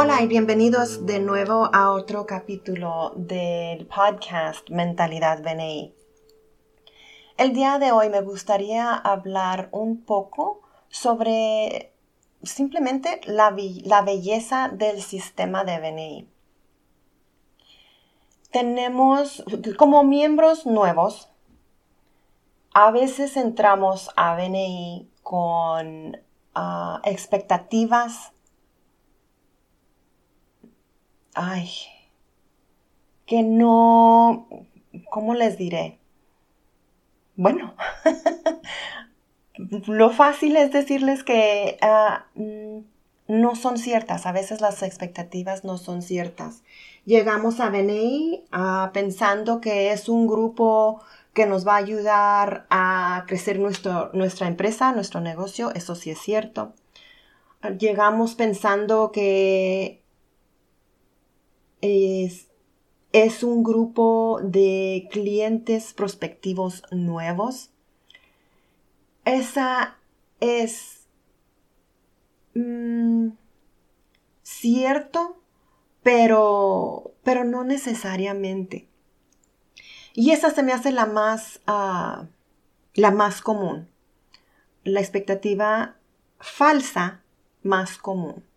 Hola y bienvenidos de nuevo a otro capítulo del podcast Mentalidad BNI. El día de hoy me gustaría hablar un poco sobre simplemente la, la belleza del sistema de BNI. Tenemos, como miembros nuevos, a veces entramos a BNI con ah, expectativas ay, que no, ¿cómo les diré? Bueno, lo fácil es decirles que ah, mm, no son ciertas, a veces las expectativas no son ciertas. Llegamos a BNI ah, pensando que es un grupo que nos va a ayudar a crecer nuestra empresa, nuestro negocio, eso sí es cierto. Llegamos pensando que es, es un grupo de clientes prospectivos nuevos. Esa es mm, cierto, pero, pero no necesariamente. Y esa se me hace la más, ah, la más común. La expectativa falsa más común.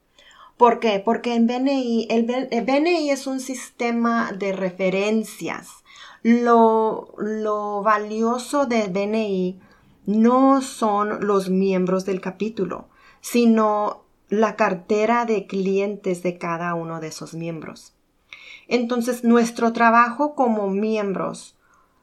¿Por qué? Porque en BNI, el, BNI es un sistema de referencias. Lo, lo valioso de BNI no son los miembros del capítulo, sino la cartera de clientes de cada uno de esos miembros. Entonces, nuestro trabajo como miembros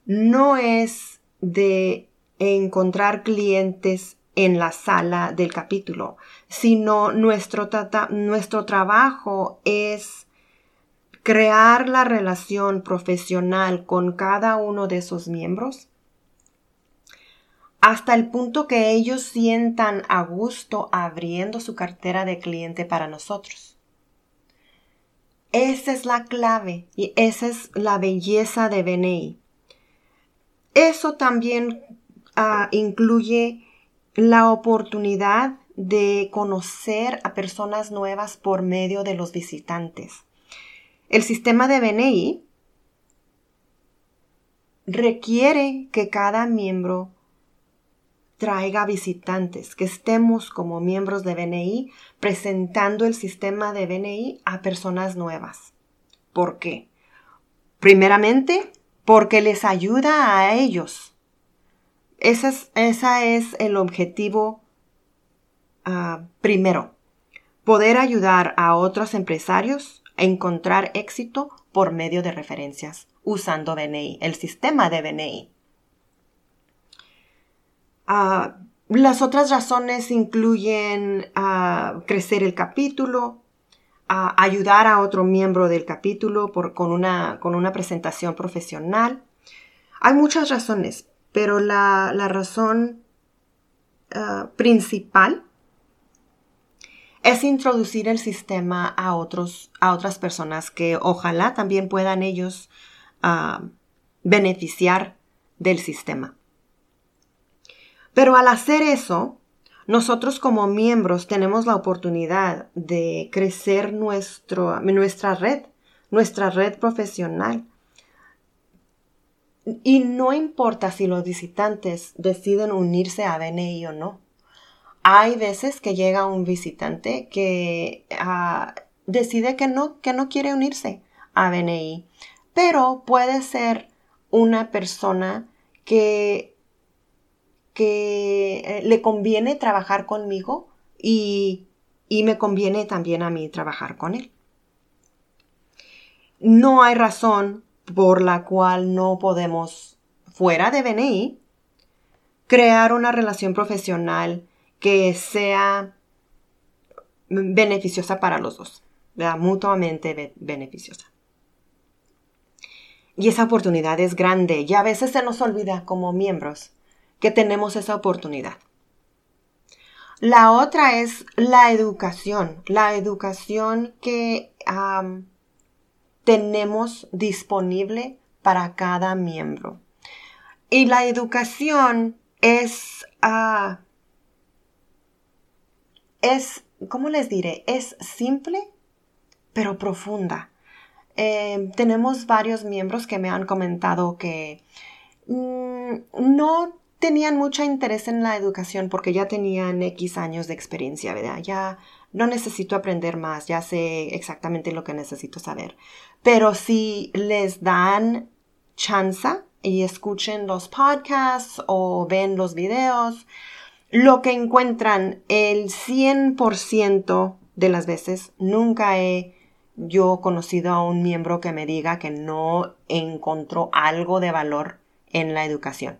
no es de encontrar clientes en la sala del capítulo, sino nuestro, nuestro trabajo es crear la relación profesional con cada uno de esos miembros hasta el punto que ellos sientan a gusto abriendo su cartera de cliente para nosotros. Esa es la clave y esa es la belleza de BNI. Eso también ah, incluye la oportunidad de conocer a personas nuevas por medio de los visitantes. El sistema de BNI requiere que cada miembro traiga visitantes, que estemos como miembros de BNI presentando el sistema de BNI a personas nuevas. ¿Por qué? Primeramente, porque les ayuda a ellos ese es, el objetivo ah, primero. Poder ayudar a otros empresarios a encontrar éxito por medio de referencias usando BNI, el sistema de BNI. Ah, las otras razones incluyen ah, crecer el capítulo, ayudar a otro miembro del capítulo con, una, con una presentación profesional. Hay muchas razones, pero la, razón ah, principal es introducir el sistema a, otros, a otras personas que ojalá también puedan ellos ah, beneficiar del sistema. Pero al hacer eso, nosotros como miembros tenemos la oportunidad de crecer nuestro, nuestra red, nuestra red profesional, y no importa si los visitantes deciden unirse a BNI o no. Hay veces que llega un visitante que ah, decide que no, que no quiere unirse a BNI, pero puede ser una persona que, que eh, le conviene trabajar conmigo y, y me conviene también a mí trabajar con él. No hay razón por la cual no podemos, fuera de BNI, crear una relación profesional que sea beneficiosa para los dos, mutuamente beneficiosa. Y esa oportunidad es grande y a veces se nos olvida como miembros que tenemos esa oportunidad. La otra es la educación, la educación que tenemos disponible para cada miembro. Y la educación es, uh, es, ¿cómo les diré? Es simple, pero profunda. Eh, tenemos varios miembros que me han comentado que mm, no tenían mucho interés en la educación porque ya tenían X años de experiencia. Ya no necesito aprender más, ya sé exactamente lo que necesito saber. Pero si les dan chance y escuchen los podcasts o ven los videos, lo que encuentran el 100% de las veces, nunca he yo conocido a un miembro que me diga que no encontró algo de valor en la educación.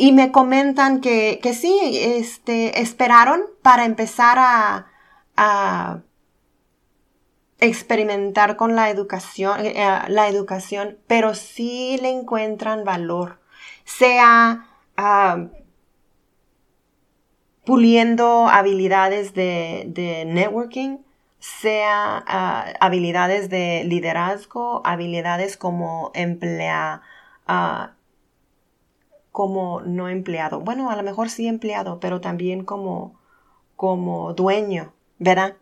Y me comentan que, que sí, este, esperaron para empezar a, experimentar con la educación, eh, eh, la educación, pero sí le encuentran valor, sea ah, puliendo habilidades de, networking, sea ah, habilidades de liderazgo, habilidades como emplea, uh, como no empleado. Bueno, a lo mejor sí empleado, pero también como, como dueño, ¿verdad?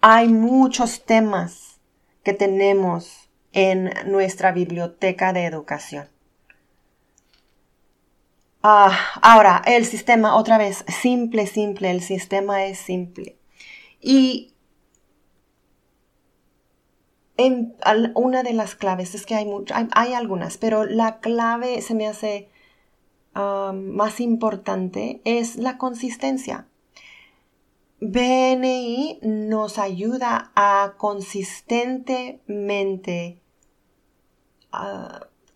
Hay muchos temas que tenemos en nuestra biblioteca de educación. Ah, ahora, el sistema, otra vez, simple, simple, el sistema es simple. Y una de las claves, es que hay, hay, algunas, pero la clave se me hace más importante, es la consistencia. BNI nos ayuda a consistentemente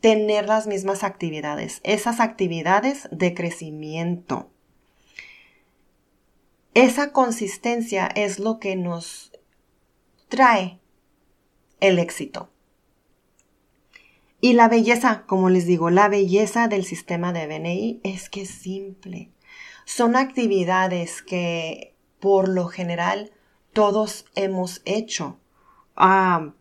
tener las mismas actividades, esas actividades de crecimiento. Esa consistencia es lo que nos trae el éxito. Y la belleza, como les digo, la belleza del sistema de BNI es que es simple. Son actividades que por lo general todos hemos hecho. Ah,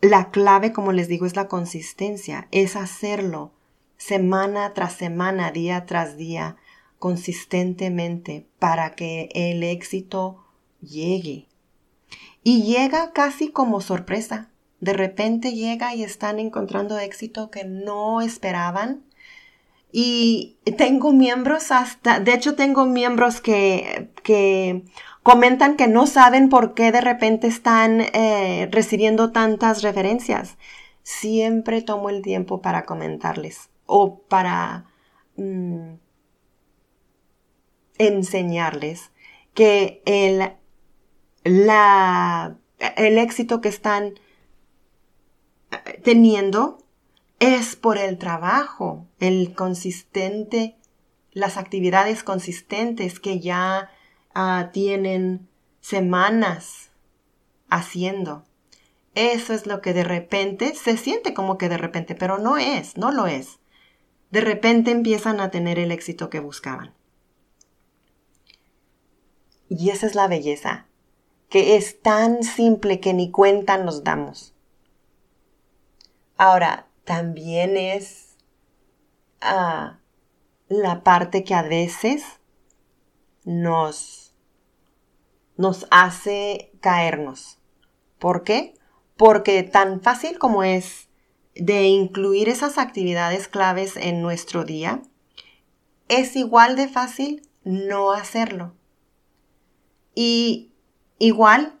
la clave, como les digo, es la consistencia, es hacerlo semana tras semana, día tras día, consistentemente para que el éxito llegue. Y llega casi como sorpresa. De repente llega y están encontrando éxito que no esperaban. Y tengo miembros hasta, de hecho tengo miembros que, que comentan que no saben por qué de repente están eh, recibiendo tantas referencias. Siempre tomo el tiempo para comentarles o para mm, enseñarles que el la, el éxito que están eh, teniendo es por el trabajo, el consistente, las actividades consistentes que ya ah, tienen semanas haciendo. Eso es lo que de repente se siente como que de repente, pero no es, no lo es. De repente empiezan a tener el éxito que buscaban. Y esa es la belleza que es tan simple que ni cuenta nos damos. Ahora, también es ah, la parte que a veces nos, nos hace caernos. ¿Por qué? Porque tan fácil como es de incluir esas actividades claves en nuestro día, es igual de fácil no hacerlo. Y Igual,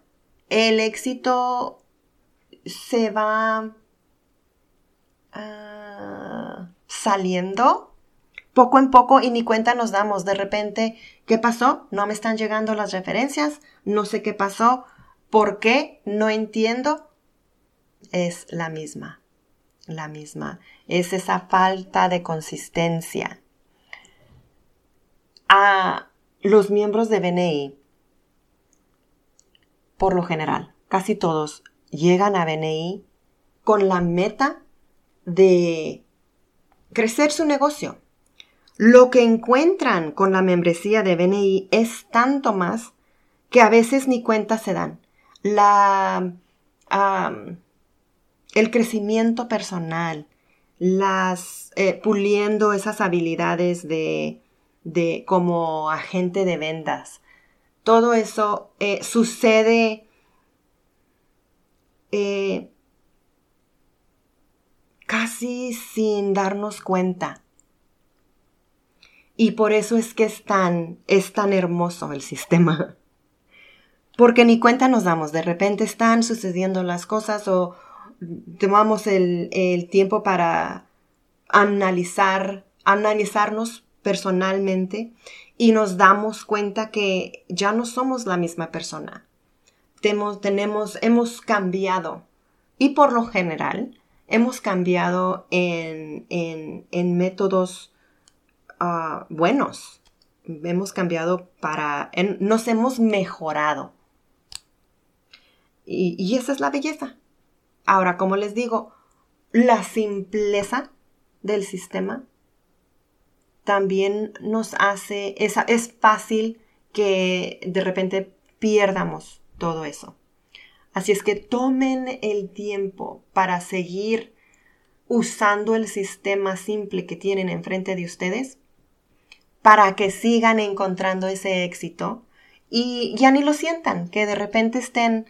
el éxito se va ah, saliendo poco en poco y ni cuenta nos damos. De repente, ¿qué pasó? No me están llegando las referencias, no sé qué pasó, ¿por qué? No entiendo. Es la misma, la misma. Es esa falta de consistencia. A los miembros de BNI por lo general, casi todos llegan a BNI con la meta de crecer su negocio. Lo que encuentran con la membresía de BNI es tanto más que a veces ni cuenta se dan. La, el crecimiento personal, las eh, puliendo esas habilidades de, de como agente de ventas, todo eso eh, sucede eh, casi sin darnos cuenta. Y por eso es que es tan, es tan hermoso el sistema. Porque ni cuenta nos damos, de repente están sucediendo las cosas o tomamos el, el tiempo para analizar, analizarnos personalmente y nos damos cuenta que ya no somos la misma persona. Tenemos, tenemos, hemos cambiado y por lo general hemos cambiado en, en, métodos ah, buenos. Hemos cambiado para, nos hemos mejorado. Y, y esa es la belleza. Ahora, como les digo, la simpleza del sistema también nos hace, es, es fácil que de repente pierdamos todo eso. Así es que tomen el tiempo para seguir usando el sistema simple que tienen enfrente de ustedes para que sigan encontrando ese éxito y ya ni lo sientan, que de repente estén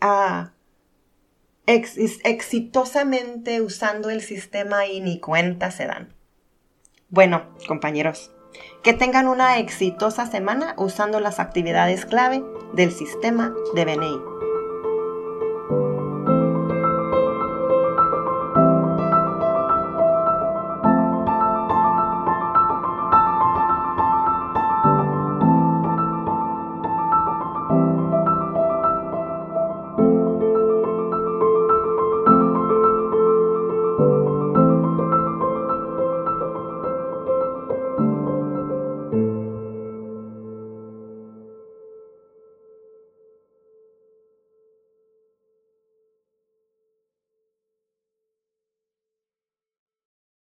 ah, exitosamente usando el sistema y ni cuenta se dan. Bueno, compañeros, que tengan una exitosa semana usando las actividades clave del sistema de BNI.